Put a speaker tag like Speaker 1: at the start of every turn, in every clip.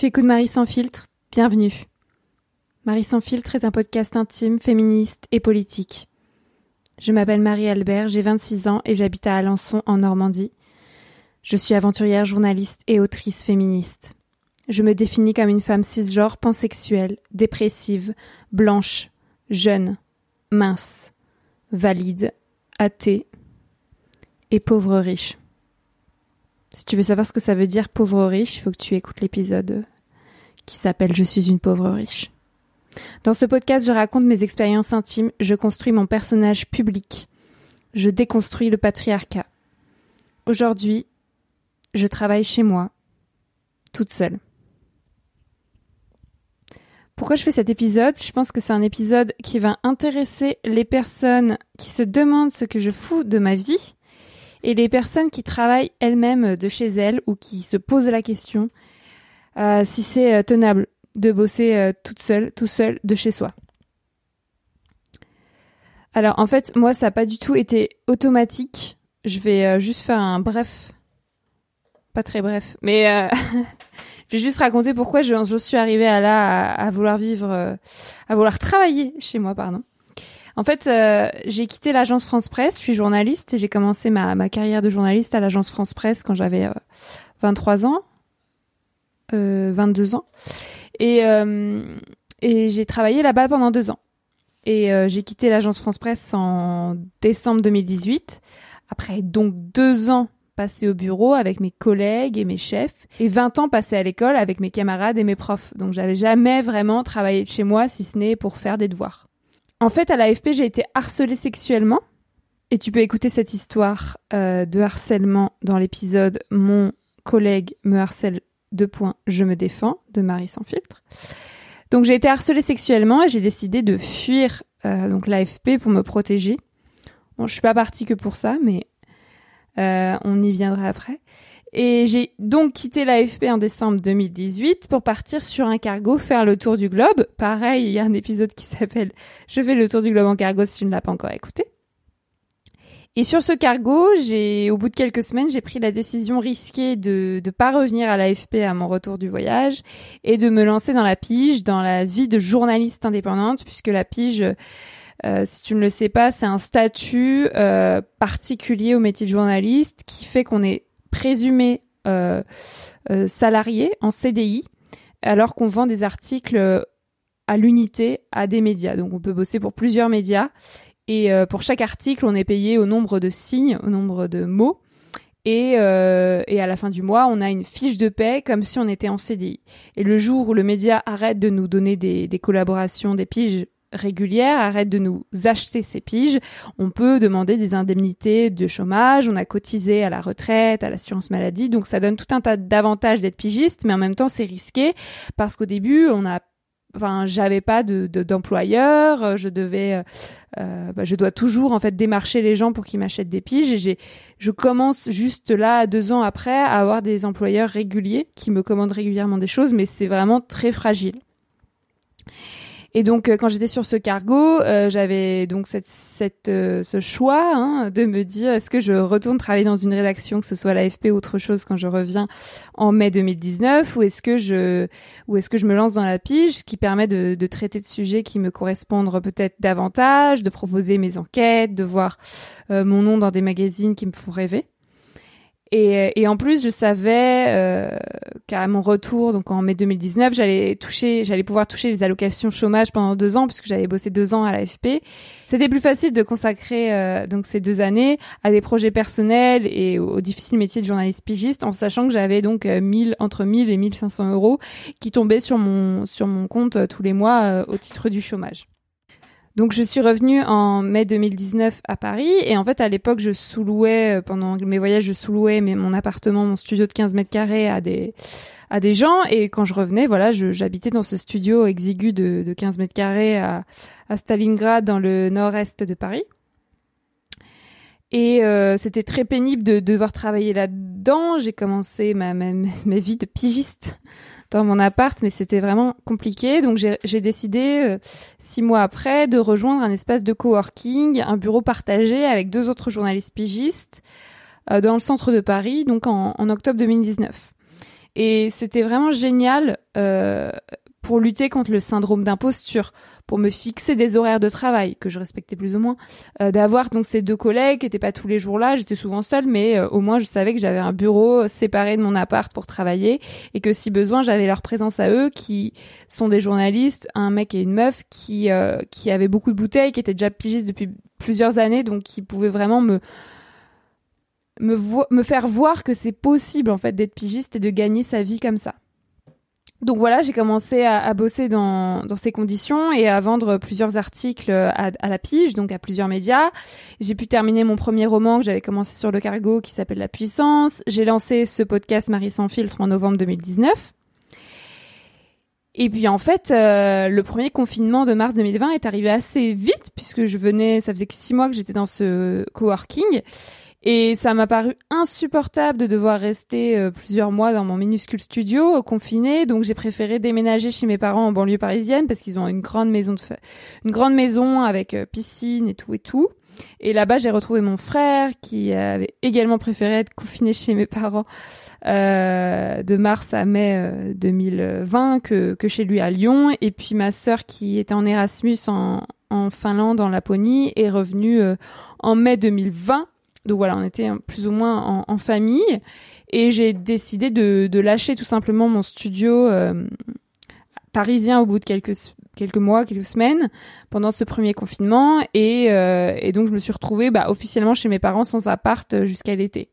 Speaker 1: Tu écoutes Marie sans filtre Bienvenue. Marie sans filtre est un podcast intime, féministe et politique. Je m'appelle Marie Albert, j'ai 26 ans et j'habite à Alençon en Normandie. Je suis aventurière, journaliste et autrice féministe. Je me définis comme une femme cisgenre, pansexuelle, dépressive, blanche, jeune, mince, valide, athée et pauvre riche. Si tu veux savoir ce que ça veut dire pauvre riche, il faut que tu écoutes l'épisode qui s'appelle Je suis une pauvre riche. Dans ce podcast, je raconte mes expériences intimes, je construis mon personnage public, je déconstruis le patriarcat. Aujourd'hui, je travaille chez moi, toute seule. Pourquoi je fais cet épisode? Je pense que c'est un épisode qui va intéresser les personnes qui se demandent ce que je fous de ma vie et les personnes qui travaillent elles-mêmes de chez elles ou qui se posent la question euh, si c'est euh, tenable de bosser euh, toute seule, tout seul de chez soi. Alors en fait, moi, ça n'a pas du tout été automatique. Je vais juste faire un bref, pas très bref, mais je vais juste raconter pourquoi je, suis arrivée à là, à, vouloir vivre, à vouloir travailler chez moi, pardon. En fait, j'ai quitté l'agence France Presse, je suis journaliste et j'ai commencé ma, carrière de journaliste à l'agence France Presse quand j'avais 23 ans, 22 ans. Et, euh, et j'ai travaillé là-bas pendant deux ans. Et euh, j'ai quitté l'agence France Presse en décembre 2018. Après donc deux ans passés au bureau avec mes collègues et mes chefs et 20 ans passés à l'école avec mes camarades et mes profs. Donc j'avais jamais vraiment travaillé de chez moi si ce n'est pour faire des devoirs. En fait, à l'AFP, j'ai été harcelée sexuellement. Et tu peux écouter cette histoire euh, de harcèlement dans l'épisode Mon collègue me harcèle deux points, je me défends de Marie sans filtre. Donc j'ai été harcelée sexuellement et j'ai décidé de fuir euh, donc l'AFP pour me protéger. Bon, je suis pas partie que pour ça, mais euh, on y viendra après. Et j'ai donc quitté l'AFP en décembre 2018 pour partir sur un cargo faire le tour du globe. Pareil, il y a un épisode qui s'appelle Je fais le tour du globe en cargo si tu ne l'as pas encore écouté. Et sur ce cargo, j'ai, au bout de quelques semaines, j'ai pris la décision risquée de ne pas revenir à l'AFP à mon retour du voyage et de me lancer dans la pige, dans la vie de journaliste indépendante, puisque la pige, euh, si tu ne le sais pas, c'est un statut euh, particulier au métier de journaliste qui fait qu'on est présumé euh, salarié en CDI, alors qu'on vend des articles à l'unité à des médias. Donc on peut bosser pour plusieurs médias et euh, pour chaque article, on est payé au nombre de signes, au nombre de mots. Et, euh, et, à la fin du mois, on a une fiche de paie comme si on était en CDI. Et le jour où le média arrête de nous donner des collaborations, des piges régulières, arrête de nous acheter ces piges, on peut demander des indemnités de chômage, on a cotisé à la retraite, à l'assurance maladie, donc ça donne tout un tas d'avantages d'être pigiste, mais en même temps c'est risqué parce qu'au début on a enfin j'avais pas de d'employeur euh, je devais euh, euh, bah, je dois toujours en fait démarcher les gens pour qu'ils m'achètent des piges. Et j'ai je commence juste là deux ans après à avoir des employeurs réguliers qui me commandent régulièrement des choses mais c'est vraiment très fragile et donc, euh, quand j'étais sur ce cargo, euh, j'avais donc cette, cette euh, ce choix hein, de me dire est-ce que je retourne travailler dans une rédaction, que ce soit l'AFP ou autre chose, quand je reviens en mai 2019, ou est-ce que je ou est-ce que je me lance dans la pige, qui permet de, de traiter de sujets qui me correspondent peut-être davantage, de proposer mes enquêtes, de voir mon nom dans des magazines qui me font rêver. Et, et, en plus, je savais euh, qu'à mon retour, donc en mai 2019, j'allais toucher, j'allais pouvoir toucher les allocations chômage pendant deux ans puisque j'avais bossé deux ans à l'AFP. C'était plus facile de consacrer euh, donc ces deux années à des projets personnels et au, difficile métier de journaliste pigiste, en sachant que j'avais donc 1000 euh, entre 1000 et 1500 euros qui tombaient sur mon sur mon compte euh, tous les mois au titre du chômage. Donc je suis revenue en mai 2019 à Paris et en fait à l'époque je sous-louais euh, pendant mes voyages je sous-louais mon appartement, mon studio de 15 mètres carrés à des gens et quand je revenais voilà j'habitais dans ce studio exigu de, de 15 mètres carrés à, à Stalingrad dans le nord-est de Paris. Et euh, c'était très pénible de, devoir travailler là-dedans. J'ai commencé ma, ma, ma, vie de pigiste dans mon appart, mais c'était vraiment compliqué. Donc j'ai décidé, euh, six mois après, de rejoindre un espace de coworking, un bureau partagé avec deux autres journalistes pigistes euh, dans le centre de Paris, donc en, en octobre 2019. Et c'était vraiment génial pour lutter contre le syndrome d'imposture, pour me fixer des horaires de travail que je respectais plus ou moins, euh, d'avoir donc ces deux collègues qui n'étaient pas tous les jours là, j'étais souvent seule, mais euh, au moins je savais que j'avais un bureau séparé de mon appart pour travailler et que si besoin j'avais leur présence à eux qui sont des journalistes, un mec et une meuf qui euh, qui avaient beaucoup de bouteilles, qui étaient déjà pigistes depuis plusieurs années, donc qui pouvaient vraiment me me, me faire voir que c'est possible en fait d'être pigiste et de gagner sa vie comme ça. Donc voilà, j'ai commencé à, bosser dans, ces conditions et à vendre plusieurs articles à, la pige, donc à plusieurs médias. J'ai pu terminer mon premier roman que j'avais commencé sur le cargo qui s'appelle La Puissance. J'ai lancé ce podcast Marie sans filtre en novembre 2019. Et puis en fait, euh, le premier confinement de mars 2020 est arrivé assez vite puisque je venais, ça faisait six mois que j'étais dans ce coworking et ça m'a paru insupportable de devoir rester euh, plusieurs mois dans mon minuscule studio, confiné. Donc j'ai préféré déménager chez mes parents en banlieue parisienne parce qu'ils ont une grande maison de une grande maison avec euh, piscine et tout et tout. Et là-bas, j'ai retrouvé mon frère qui avait également préféré être confiné chez mes parents euh, de mars à mai 2020 que, que chez lui à Lyon. Et puis ma sœur qui était en Erasmus en, en Finlande, en Laponie, est revenue en mai 2020 donc voilà, on était plus ou moins en, famille. Et j'ai décidé de, lâcher tout simplement mon studio euh, parisien au bout de quelques, mois, quelques semaines, pendant ce premier confinement. Et, euh, donc je me suis retrouvée bah, officiellement chez mes parents sans appart jusqu'à l'été.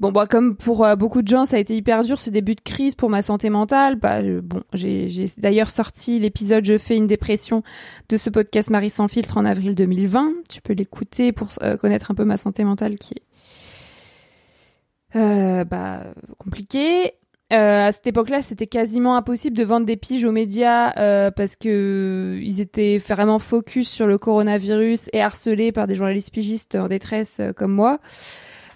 Speaker 1: Bon, bah, comme pour euh, beaucoup de gens, ça a été hyper dur ce début de crise pour ma santé mentale. Bah, bon, j'ai d'ailleurs sorti l'épisode Je fais une dépression de ce podcast Marie sans filtre en avril 2020. Tu peux l'écouter pour euh, connaître un peu ma santé mentale qui est euh, bah, compliquée. à cette époque-là, c'était quasiment impossible de vendre des piges aux médias parce que ils étaient vraiment focus sur le coronavirus et harcelés par des journalistes pigistes en détresse comme moi.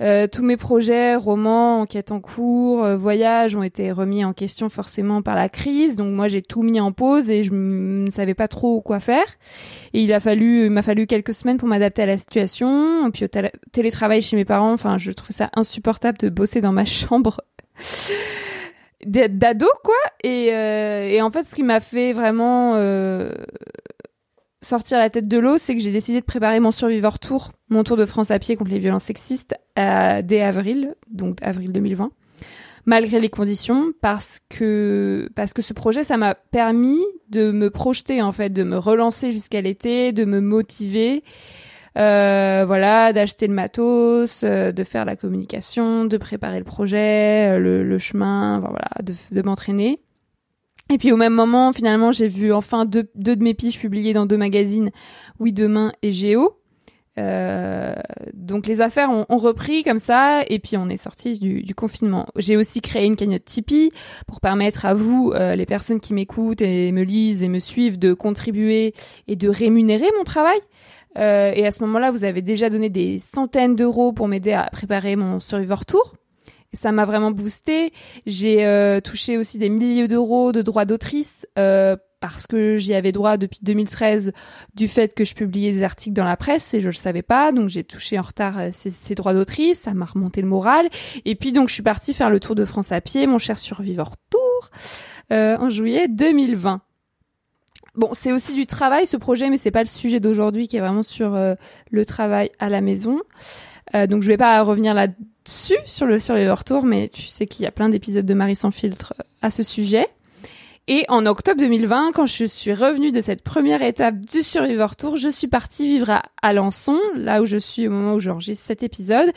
Speaker 1: Euh, tous mes projets, romans, enquêtes en cours, euh, voyages ont été remis en question forcément par la crise. Donc moi j'ai tout mis en pause et je ne savais pas trop quoi faire. Et il a fallu, m'a fallu quelques semaines pour m'adapter à la situation. Puis au télétravail chez mes parents, enfin je trouve ça insupportable de bosser dans ma chambre. d'ado quoi et, euh, et en fait ce qui m'a fait vraiment sortir la tête de l'eau, c'est que j'ai décidé de préparer mon Survivor Tour, mon tour de France à pied contre les violences sexistes, dès avril, donc avril 2020, malgré les conditions, parce que parce que ce projet, ça m'a permis de me projeter en fait, de me relancer jusqu'à l'été, de me motiver. Euh, voilà, d'acheter le matos, euh, de faire la communication, de préparer le projet, euh, le, chemin, voilà, de m'entraîner. Et puis au même moment, finalement, j'ai vu enfin deux, deux, de mes piges publiées dans deux magazines, Oui Demain et Géo. Euh, donc les affaires ont, ont, repris comme ça et puis on est sorti du, du, confinement. J'ai aussi créé une cagnotte Tipeee pour permettre à vous, euh, les personnes qui m'écoutent et me lisent et me suivent, de contribuer et de rémunérer mon travail. Euh, et à ce moment-là, vous avez déjà donné des centaines d'euros pour m'aider à préparer mon Survivor Tour ça m'a vraiment boosté. J'ai euh, touché aussi des milliers d'euros de droits d'autrice euh, parce que j'y avais droit depuis 2013 du fait que je publiais des articles dans la presse et je le savais pas. Donc j'ai touché en retard euh, ces, droits d'autrice, ça m'a remonté le moral. Et puis donc je suis partie faire le tour de France à pied, mon cher survivor tour, en juillet 2020. Bon, c'est aussi du travail ce projet, mais c'est pas le sujet d'aujourd'hui qui est vraiment sur le travail à la maison. donc je vais pas revenir là dessus sur le Survivor Tour, mais tu sais qu'il y a plein d'épisodes de Marie sans filtre à ce sujet. Et en octobre 2020, quand je suis revenue de cette première étape du Survivor Tour, je suis partie vivre à Alençon, là où je suis au moment où j'enregistre cet épisode,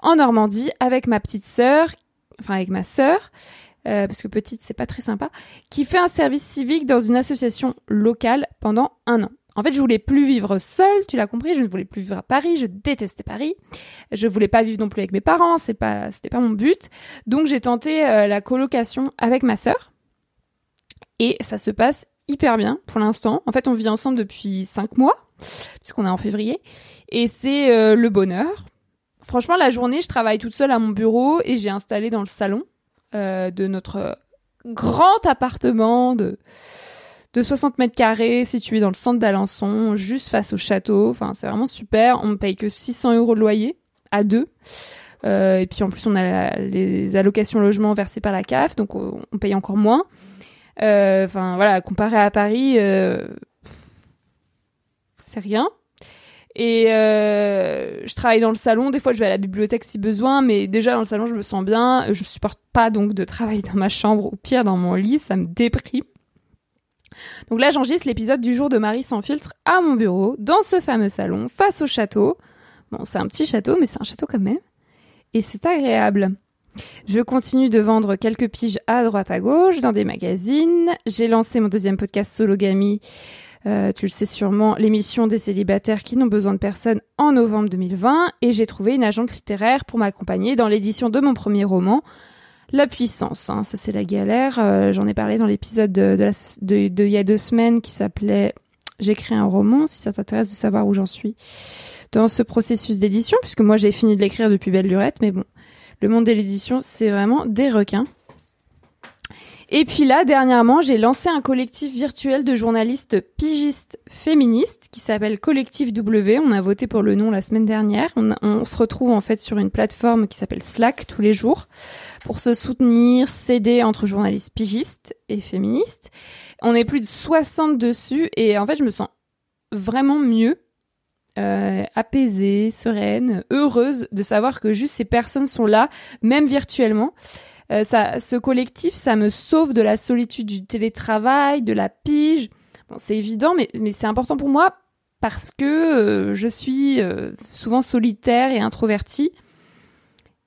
Speaker 1: en Normandie, avec ma petite sœur, enfin avec ma sœur, euh, parce que petite c'est pas très sympa, qui fait un service civique dans une association locale pendant un an. En fait, je voulais plus vivre seule, tu l'as compris, je ne voulais plus vivre à Paris, je détestais Paris. Je voulais pas vivre non plus avec mes parents, c'est pas c'était pas mon but. Donc j'ai tenté euh, la colocation avec ma sœur. Et ça se passe hyper bien pour l'instant. En fait, on vit ensemble depuis cinq mois puisqu'on est en février et c'est euh, le bonheur. Franchement, la journée, je travaille toute seule à mon bureau et j'ai installé dans le salon euh, de notre grand appartement de de 60 mètres carrés, situé dans le centre d'Alençon, juste face au château. Enfin, c'est vraiment super. On ne paye que 600 euros de loyer à deux. Euh, et puis en plus, on a les allocations logement versées par la CAF, donc on, paye encore moins. Euh, enfin voilà, comparé à Paris, euh, c'est rien. Et je travaille dans le salon. Des fois, je vais à la bibliothèque si besoin, mais déjà dans le salon, je me sens bien. Je supporte pas donc de travailler dans ma chambre ou pire dans mon lit, ça me déprime. Donc là, j'enregistre l'épisode du jour de Marie sans filtre à mon bureau, dans ce fameux salon, face au château. Bon, c'est un petit château, mais c'est un château quand même et c'est agréable. Je continue de vendre quelques piges à droite à gauche dans des magazines. J'ai lancé mon deuxième podcast Sologamy, euh, tu le sais sûrement, l'émission des célibataires qui n'ont besoin de personne en novembre 2020 et j'ai trouvé une agente littéraire pour m'accompagner dans l'édition de mon premier roman, La puissance. Hein. ça c'est la galère. Euh, j'en ai parlé dans l'épisode de, de, il y a deux semaines qui s'appelait J'écris un roman, si ça t'intéresse de savoir où j'en suis dans ce processus d'édition, puisque moi j'ai fini de l'écrire depuis Belle Lurette, mais bon, le monde de l'édition, c'est vraiment des requins. Et puis là, dernièrement, j'ai lancé un collectif virtuel de journalistes pigistes féministes qui s'appelle Collectif W. On a voté pour le nom la semaine dernière. On, on se retrouve en fait sur une plateforme qui s'appelle Slack tous les jours pour se soutenir, s'aider entre journalistes pigistes et féministes. On est plus de 60 dessus et en fait, je me sens vraiment mieux euh, apaisée, sereine, heureuse de savoir que juste ces personnes sont là, même virtuellement. Euh, ça, ce collectif, ça me sauve de la solitude du télétravail, de la pige. Bon, c'est évident, mais, c'est important pour moi parce que euh, je suis euh, souvent solitaire et introvertie.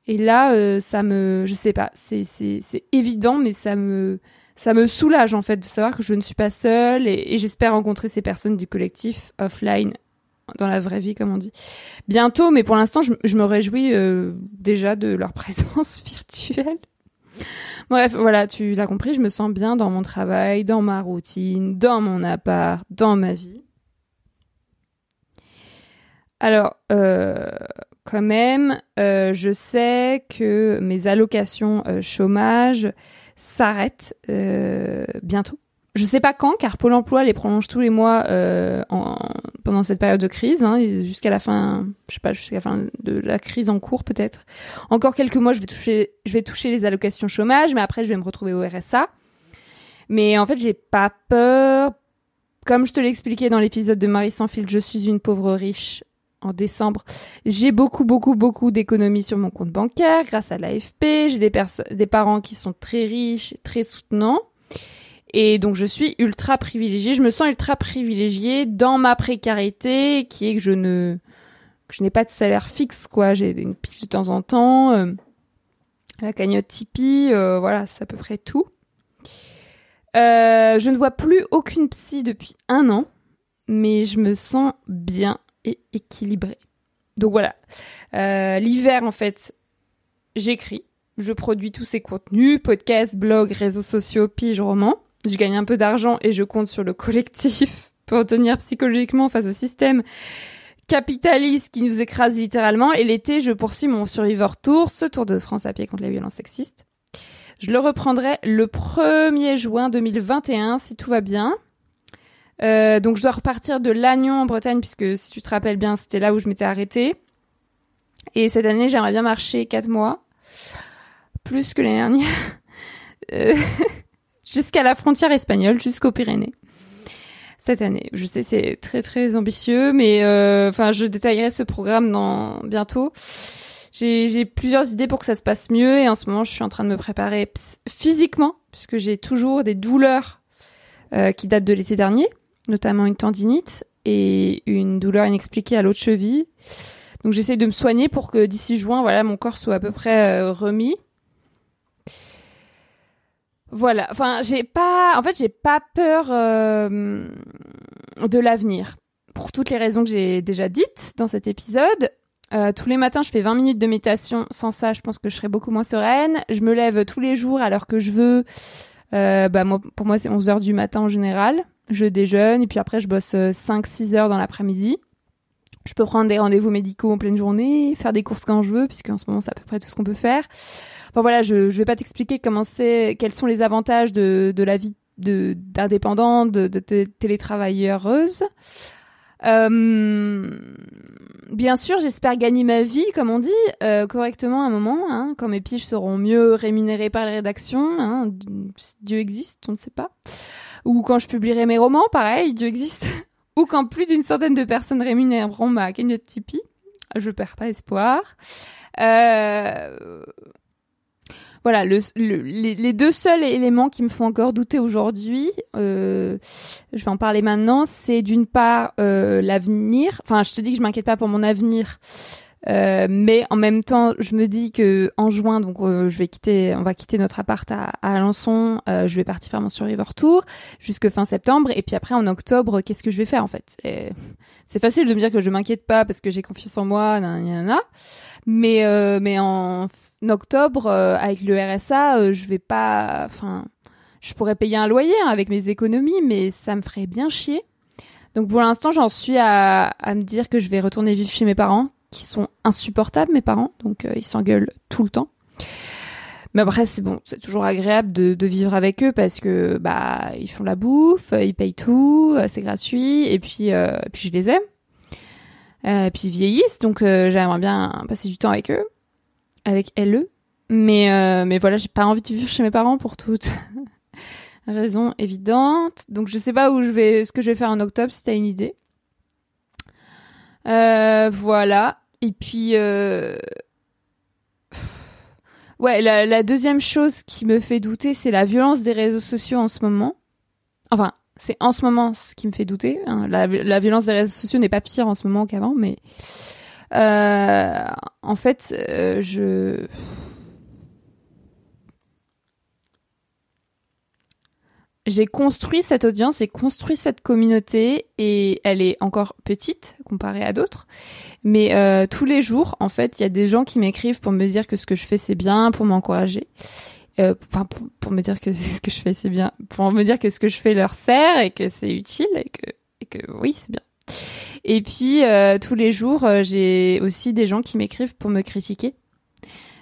Speaker 1: Et là, ça me, je sais pas, c'est évident, mais ça me ça me soulage en fait de savoir que je ne suis pas seule et, j'espère rencontrer ces personnes du collectif offline dans la vraie vie, comme on dit. Bientôt, mais pour l'instant, je, me réjouis déjà de leur présence virtuelle. Bref, voilà, tu l'as compris, je me sens bien dans mon travail, dans ma routine, dans mon appart, dans ma vie. Alors, euh, quand même, euh, je sais que mes allocations chômage s'arrêtent bientôt. Je sais pas quand, car Pôle Emploi les prolonge tous les mois euh, en, pendant cette période de crise, hein, jusqu'à la fin, je sais pas, jusqu'à la fin de la crise en cours peut-être. Encore quelques mois, je vais toucher, je vais toucher les allocations chômage, mais après je vais me retrouver au RSA. Mais en fait, j'ai pas peur. Comme je te l'ai expliqué dans l'épisode de Marie sans fil, je suis une pauvre riche en décembre. J'ai beaucoup, beaucoup, beaucoup d'économies sur mon compte bancaire grâce à l'AFP. J'ai des, des parents qui sont très riches, très soutenants. Et donc je suis ultra privilégiée, je me sens ultra privilégiée dans ma précarité qui est que je ne que je n'ai pas de salaire fixe quoi, j'ai une piste de temps en temps, euh, la cagnotte Tipeee, euh, voilà, c'est à peu près tout. Euh, je ne vois plus aucune psy depuis un an, mais je me sens bien et équilibrée. Donc voilà, l'hiver en fait, j'écris, je produis tous ces contenus, podcasts, blogs, réseaux sociaux, pige, romans je gagne un peu d'argent et je compte sur le collectif pour tenir psychologiquement face au système capitaliste qui nous écrase littéralement. Et l'été, je poursuis mon Survivor Tour, ce Tour de France à pied contre les violences sexistes. Je le reprendrai le 1er juin 2021 si tout va bien. Euh, donc je dois repartir de Lannion en Bretagne puisque si tu te rappelles bien, c'était là où je m'étais arrêtée. Et cette année, j'aimerais bien marcher 4 mois. Plus que l'année dernière. Euh, jusqu'à la frontière espagnole, jusqu'aux Pyrénées cette année. Je sais, c'est très très ambitieux, mais euh, enfin, je détaillerai ce programme dans bientôt. J'ai plusieurs idées pour que ça se passe mieux et en ce moment, je suis en train de me préparer physiquement puisque j'ai toujours des douleurs euh, qui datent de l'été dernier, notamment une tendinite et une douleur inexpliquée à l'autre cheville. Donc j'essaie de me soigner pour que d'ici juin, voilà, mon corps soit à peu près euh, remis. Voilà. Enfin, j'ai pas. En fait, j'ai pas peur euh, de l'avenir pour toutes les raisons que j'ai déjà dites dans cet épisode. Euh, tous les matins, je fais 20 minutes de méditation. Sans ça, je pense que je serais beaucoup moins sereine. Je me lève tous les jours à l'heure que je veux. Euh, bah, moi, pour moi, c'est 11 heures du matin en général. Je déjeune et puis après, je bosse 5-6 heures dans l'après-midi. Je peux prendre des rendez-vous médicaux en pleine journée, faire des courses quand je veux, puisque en ce moment, c'est à peu près tout ce qu'on peut faire. Enfin voilà, je ne vais pas t'expliquer comment c'est, quels sont les avantages de, la vie de d'indépendante, de, de télétravailleuse. Euh, bien sûr, j'espère gagner ma vie, comme on dit, euh, correctement à un moment, hein, quand mes piges seront mieux rémunérées par les rédactions. Hein, Dieu existe, on ne sait pas. Ou quand je publierai mes romans, pareil, Dieu existe. Ou quand plus d'une centaine de personnes rémunéreront ma cagnotte Tipeee. Je perds pas espoir. Euh, voilà, le, les, deux seuls éléments qui me font encore douter aujourd'hui, euh, je vais en parler maintenant, c'est d'une part euh, l'avenir. Enfin, je te dis que je m'inquiète pas pour mon avenir, euh, mais en même temps, je me dis que en juin, donc je vais quitter, on va quitter notre appart à, Alençon. je vais partir faire mon Survivor Tour jusque fin septembre, et puis après en octobre, qu'est-ce que je vais faire en fait? C'est facile de me dire que je m'inquiète pas parce que j'ai confiance en moi, nanana, mais mais en octobre, euh, avec le RSA, euh, je vais pas. Enfin, je pourrais payer un loyer hein, avec mes économies, mais ça me ferait bien chier. Donc pour l'instant, j'en suis à, me dire que je vais retourner vivre chez mes parents, qui sont insupportables, mes parents. Donc euh, ils s'engueulent tout le temps. Mais après, c'est bon, c'est toujours agréable de, vivre avec eux parce que bah ils font la bouffe, ils payent tout, c'est gratuit, et puis, euh, puis je les aime. et puis ils vieillissent, donc j'aimerais bien passer du temps avec eux avec LE. Mais, euh, mais voilà, j'ai pas envie de vivre chez mes parents pour toutes raisons évidentes. Donc je sais pas où je vais, ce que je vais faire en octobre, si t'as une idée. Euh, voilà. Et puis, euh... ouais, la, deuxième chose qui me fait douter, c'est la violence des réseaux sociaux en ce moment. Enfin, c'est en ce moment ce qui me fait douter. Hein. La, violence des réseaux sociaux n'est pas pire en ce moment qu'avant, mais en fait, euh, je j'ai construit cette audience, j'ai construit cette communauté et elle est encore petite comparée à d'autres. Mais euh, tous les jours, en fait, il y a des gens qui m'écrivent pour me dire que ce que je fais c'est bien, pour m'encourager. Enfin, pour, me dire que ce que je fais c'est bien, pour me dire que ce que je fais leur sert et que c'est utile et que, et que oui, c'est bien. Et puis euh, tous les jours, euh, j'ai aussi des gens qui m'écrivent pour me critiquer.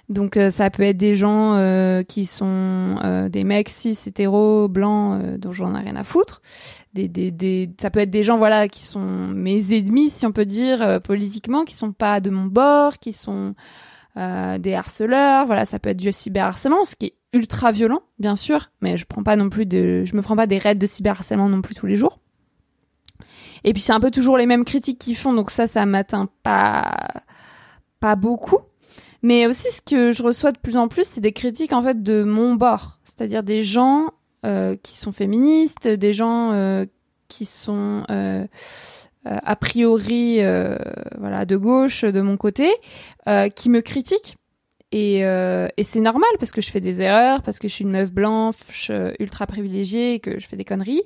Speaker 1: Donc euh, ça peut être des gens qui sont des mecs cis hétéros blancs dont j'en ai rien à foutre. Ça peut être des gens voilà qui sont mes ennemis si on peut dire politiquement, qui sont pas de mon bord, qui sont des harceleurs. Voilà, ça peut être du cyberharcèlement, ce qui est ultra violent bien sûr, mais je prends pas non plus de, je me prends pas des raids de cyberharcèlement non plus tous les jours. Et puis c'est un peu toujours les mêmes critiques qu'ils font, donc ça, ça m'atteint pas, pas beaucoup. Mais aussi, ce que je reçois de plus en plus, c'est des critiques en fait de mon bord, c'est-à-dire des gens euh, qui sont féministes, des gens euh, qui sont euh, a priori voilà de gauche de mon côté, qui me critiquent et, euh, et c'est normal parce que je fais des erreurs, parce que je suis une meuf blanche euh, ultra privilégiée que je fais des conneries.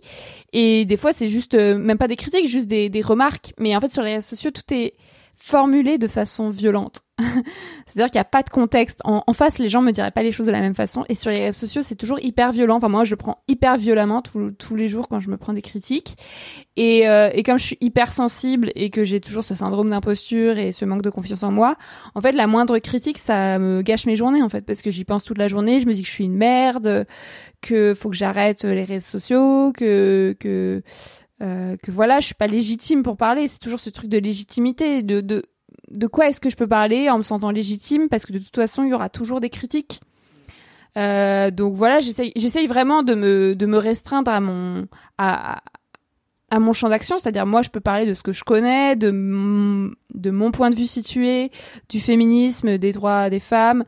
Speaker 1: Et des fois, c'est juste, euh, même pas des critiques, juste des, des remarques. Mais en fait, sur les réseaux sociaux, tout est formulé de façon violente. C'est-à-dire qu'il n'y a pas de contexte. En, face, les gens me diraient pas les choses de la même façon. Et sur les réseaux sociaux, c'est toujours hyper violent. Enfin, moi, je le prends hyper violemment tous les jours quand je me prends des critiques. Et, euh, et comme je suis hyper sensible et que j'ai toujours ce syndrome d'imposture et ce manque de confiance en moi, en fait, la moindre critique, ça me gâche mes journées, en fait, parce que j'y pense toute la journée. Je me dis que je suis une merde, que faut que j'arrête les réseaux sociaux, que que euh, que voilà, je suis pas légitime pour parler. C'est toujours ce truc de légitimité, de, de, de quoi est-ce que je peux parler en me sentant légitime, parce que de toute façon, il y aura toujours des critiques. Euh, donc voilà, j'essaye, vraiment de me, de me restreindre à mon, à, à mon champ d'action, c'est-à-dire moi, je peux parler de ce que je connais, de, de mon point de vue situé, du féminisme, des droits des femmes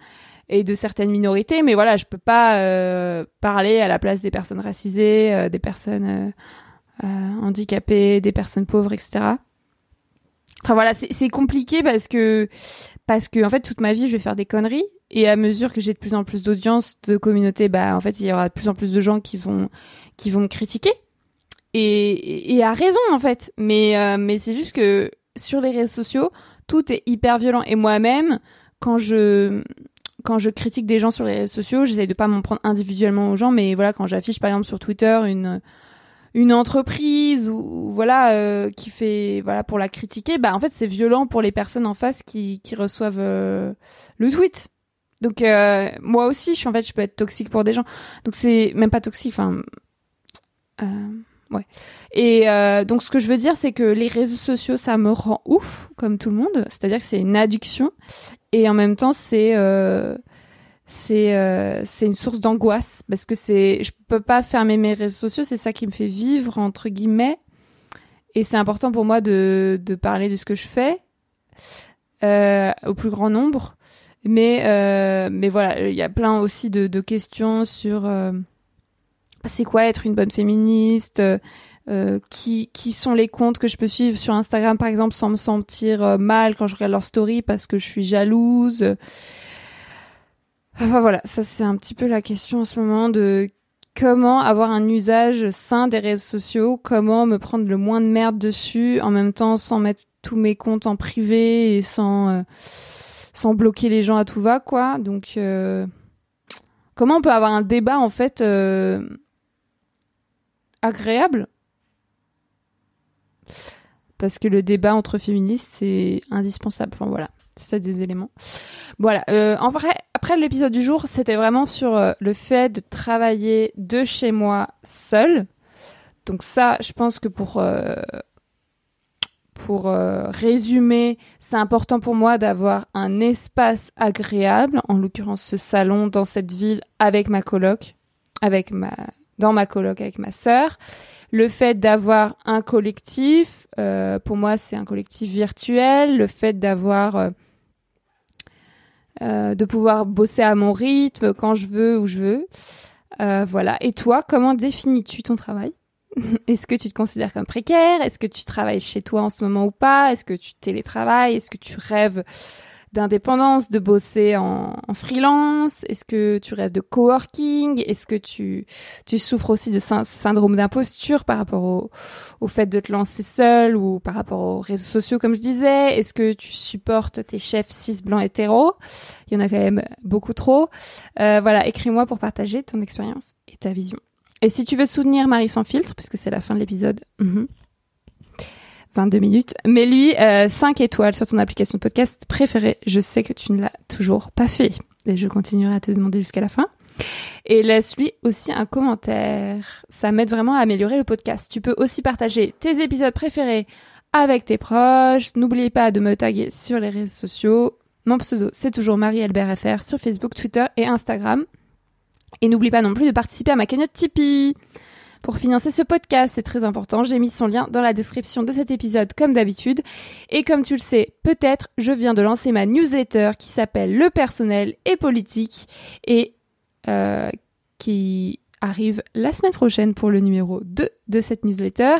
Speaker 1: et de certaines minorités, mais voilà, je peux pas euh, parler à la place des personnes racisées, des personnes handicapés, des personnes pauvres, etc. Enfin voilà, c'est compliqué parce que parce que en fait toute ma vie je vais faire des conneries et à mesure que j'ai de plus en plus d'audience, de communauté, bah en fait il y aura de plus en plus de gens qui vont qui vont me critiquer et, et à raison en fait. Mais euh, mais c'est juste que sur les réseaux sociaux tout est hyper violent et moi-même quand je quand je critique des gens sur les réseaux sociaux, j'essaie de pas m'en prendre individuellement aux gens, mais voilà quand j'affiche par exemple sur Twitter une une entreprise ou, voilà euh, qui fait voilà pour la critiquer, bah en fait c'est violent pour les personnes en face qui, qui reçoivent euh, le tweet. Donc euh, moi aussi, je suis en fait je peux être toxique pour des gens. Donc c'est même pas toxique, enfin Ouais. Et euh, donc, ce que je veux dire, c'est que les réseaux sociaux, ça me rend ouf, comme tout le monde. C'est-à-dire que c'est une addiction. Et en même temps, c'est euh, c'est euh, c'est une source d'angoisse parce que c'est je peux pas fermer mes réseaux sociaux. C'est ça qui me fait vivre entre guillemets. Et c'est important pour moi de de parler de ce que je fais euh, au plus grand nombre. Mais euh, mais voilà, il y a plein aussi de, de questions sur euh, c'est quoi être une bonne féministe euh, qui, qui sont les comptes que je peux suivre sur Instagram par exemple sans me sentir euh, mal quand je regarde leur story parce que je suis jalouse. Enfin voilà, ça c'est un petit peu la question en ce moment de comment avoir un usage sain des réseaux sociaux, comment me prendre le moins de merde dessus en même temps sans mettre tous mes comptes en privé et sans euh, sans bloquer les gens à tout va quoi. Donc euh, comment on peut avoir un débat en fait euh, agréable? Parce que le débat entre féministes c'est indispensable. Enfin voilà, c'est ça des éléments. Voilà. Euh, en vrai, après l'épisode du jour, c'était vraiment sur euh, le fait de travailler de chez moi seul. Donc ça, je pense que pour euh, pour résumer, c'est important pour moi d'avoir un espace agréable, en l'occurrence ce salon dans cette ville avec ma coloc, avec ma dans ma coloc avec ma sœur. Le fait d'avoir un collectif, pour moi c'est un collectif virtuel. Le fait d'avoir euh, de pouvoir bosser à mon rythme quand je veux où je veux. Euh, voilà. Et toi, comment définis-tu ton travail? Est-ce que tu te considères comme précaire? Est-ce que tu travailles chez toi en ce moment ou pas? Est-ce que tu télétravailles? Est-ce que tu rêves d'indépendance, de bosser en, freelance? Est-ce que tu rêves de coworking? Est-ce que tu, souffres aussi de syn- syndrome d'imposture par rapport au, fait de te lancer seul ou par rapport aux réseaux sociaux, comme je disais? Est-ce que tu supportes tes chefs cis blancs hétéros? Il y en a quand même beaucoup trop. Euh, voilà, écris-moi pour partager ton expérience et ta vision. Et si tu veux soutenir Marie sans filtre, puisque c'est la fin de l'épisode, mhm, 22 minutes, mais lui, euh, 5 étoiles sur ton application de podcast préférée. Je sais que tu ne l'as toujours pas fait. Et je continuerai à te demander jusqu'à la fin. Et laisse-lui aussi un commentaire. Ça m'aide vraiment à améliorer le podcast. Tu peux aussi partager tes épisodes préférés avec tes proches. N'oublie pas de me taguer sur les réseaux sociaux. Mon pseudo, c'est toujours Marie-Albert sur Facebook, Twitter et Instagram. Et n'oublie pas non plus de participer à ma cagnotte Tipeee. Pour financer ce podcast, c'est très important. J'ai mis son lien dans la description de cet épisode comme d'habitude. Et comme tu le sais, peut-être, je viens de lancer ma newsletter qui s'appelle Le personnel et politique et euh, qui arrive la semaine prochaine pour le numéro 2 de cette newsletter.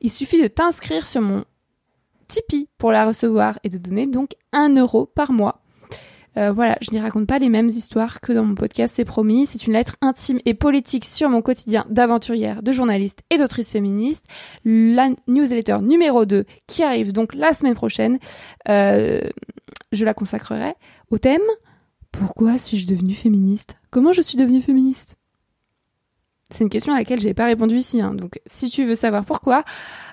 Speaker 1: Il suffit de t'inscrire sur mon Tipeee pour la recevoir et de donner donc 1 euro par mois. Euh, voilà, je n'y raconte pas les mêmes histoires que dans mon podcast, c'est promis. C'est une lettre intime et politique sur mon quotidien d'aventurière, de journaliste et d'autrice féministe. La newsletter numéro 2 qui arrive donc la semaine prochaine, euh, je la consacrerai au thème Pourquoi suis-je devenue féministe? Comment je suis devenue féministe? C'est une question à laquelle j'ai pas répondu ici. hein. Donc si tu veux savoir pourquoi,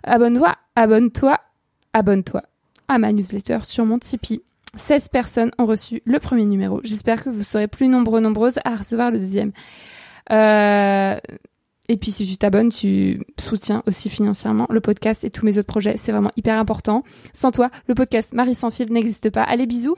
Speaker 1: abonne-toi, abonne-toi, abonne-toi à ma newsletter sur mon Tipeee. 16 personnes ont reçu le premier numéro. J'espère que vous serez plus nombreux, nombreuses à recevoir le deuxième. Euh, et puis si tu t'abonnes, tu soutiens aussi financièrement le podcast et tous mes autres projets. C'est vraiment hyper important. Sans toi, le podcast Marie sans fil n'existe pas. Allez, bisous